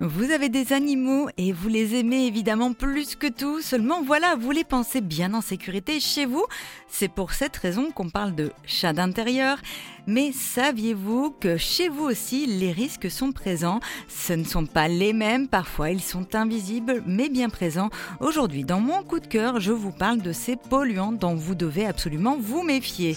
Vous avez des animaux et vous les aimez évidemment plus que tout, seulement voilà, vous les pensez bien en sécurité chez vous. C'est pour cette raison qu'on parle de chat d'intérieur. Mais saviez-vous que chez vous aussi, les risques sont présents? Ce ne sont pas les mêmes, parfois ils sont invisibles, mais bien présents. Aujourd'hui, dans mon coup de cœur, je vous parle de ces polluants dont vous devez absolument vous méfier.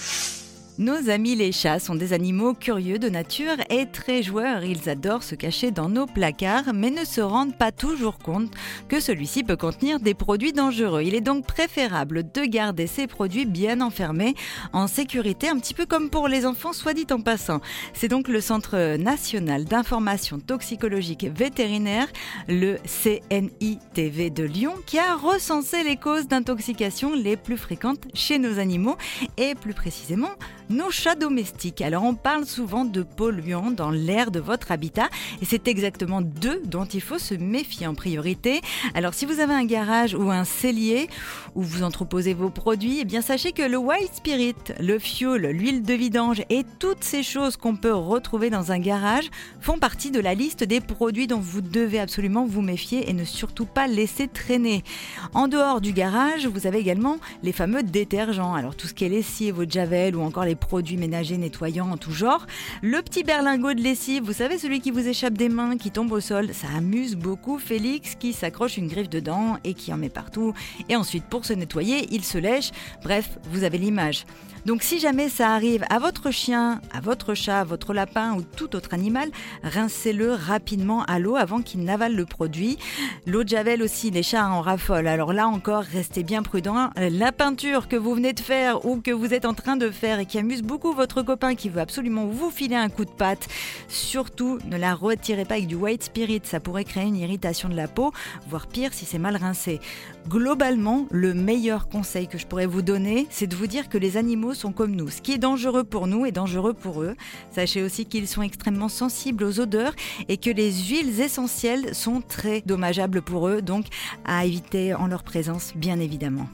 Nos amis les chats sont des animaux curieux de nature et très joueurs. Ils adorent se cacher dans nos placards, mais ne se rendent pas toujours compte que celui-ci peut contenir des produits dangereux. Il est donc préférable de garder ces produits bien enfermés, en sécurité, un petit peu comme pour les enfants, soit dit en passant. C'est donc le Centre national d'information toxicologique vétérinaire, le CNITV de Lyon, qui a recensé les causes d'intoxication les plus fréquentes chez nos animaux et plus précisément nos chats domestiques. Alors on parle souvent de polluants dans l'air de votre habitat et c'est exactement d'eux dont il faut se méfier en priorité. Alors si vous avez un garage ou un cellier où vous entreposez vos produits, eh bien sachez que le white spirit, le fioul, l'huile de vidange et toutes ces choses qu'on peut retrouver dans un garage font partie de la liste des produits dont vous devez absolument vous méfier et ne surtout pas laisser traîner. En dehors du garage, vous avez également les fameux détergents. Alors tout ce qui est lessive, de javel ou encore les produits ménagers nettoyants en tout genre. Le petit berlingot de lessive, vous savez, celui qui vous échappe des mains, qui tombe au sol, ça amuse beaucoup Félix qui s'accroche une griffe dedans et qui en met partout. Et ensuite, pour se nettoyer, il se lèche. Bref, vous avez l'image. Donc si jamais ça arrive à votre chien, à votre chat, à votre lapin ou tout autre animal, rincez-le rapidement à l'eau avant qu'il n'avale le produit. L'eau de javel aussi, les chats en raffolent. Alors là encore, restez bien prudent. La peinture que vous venez de faire ou que vous êtes en train de faire et qui amuse beaucoup votre copain qui veut absolument vous filer un coup de patte, surtout ne la retirez pas avec du white spirit. Ça pourrait créer une irritation de la peau, voire pire si c'est mal rincé. Globalement, le meilleur conseil que je pourrais vous donner, c'est de vous dire que les animaux sont comme nous. Ce qui est dangereux pour nous est dangereux pour eux. Sachez aussi qu'ils sont extrêmement sensibles aux odeurs et que les huiles essentielles sont très dommageables pour eux, donc à éviter en leur présence bien évidemment.